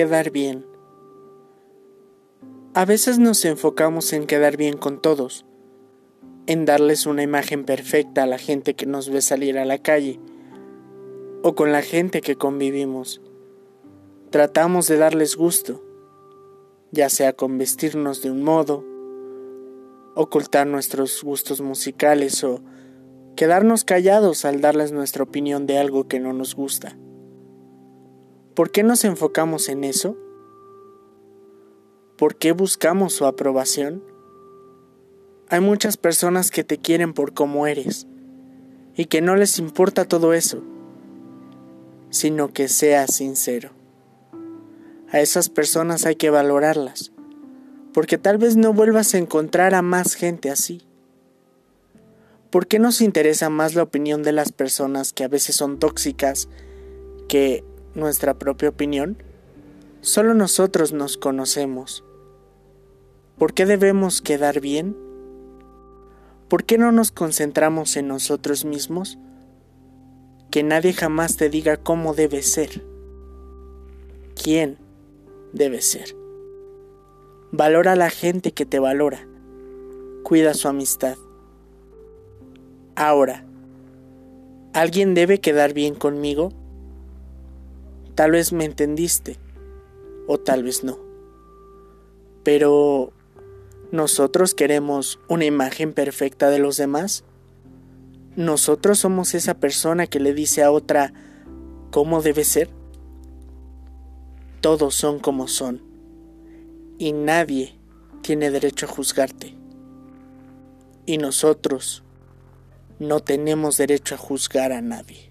quedar bien. A veces nos enfocamos en quedar bien con todos, en darles una imagen perfecta a la gente que nos ve salir a la calle o con la gente que convivimos. Tratamos de darles gusto, ya sea con vestirnos de un modo, ocultar nuestros gustos musicales o quedarnos callados al darles nuestra opinión de algo que no nos gusta. ¿Por qué nos enfocamos en eso? ¿Por qué buscamos su aprobación? Hay muchas personas que te quieren por cómo eres y que no les importa todo eso, sino que seas sincero. A esas personas hay que valorarlas, porque tal vez no vuelvas a encontrar a más gente así. ¿Por qué nos interesa más la opinión de las personas que a veces son tóxicas que nuestra propia opinión? Solo nosotros nos conocemos ¿Por qué debemos quedar bien? ¿Por qué no nos concentramos en nosotros mismos? Que nadie jamás te diga cómo debe ser. ¿Quién debe ser? Valora a la gente que te valora. Cuida su amistad. Ahora, ¿alguien debe quedar bien conmigo? Tal vez me entendiste o tal vez no. Pero ¿Nosotros queremos una imagen perfecta de los demás? ¿Nosotros somos esa persona que le dice a otra cómo debe ser? Todos son como son y nadie tiene derecho a juzgarte. Y nosotros no tenemos derecho a juzgar a nadie.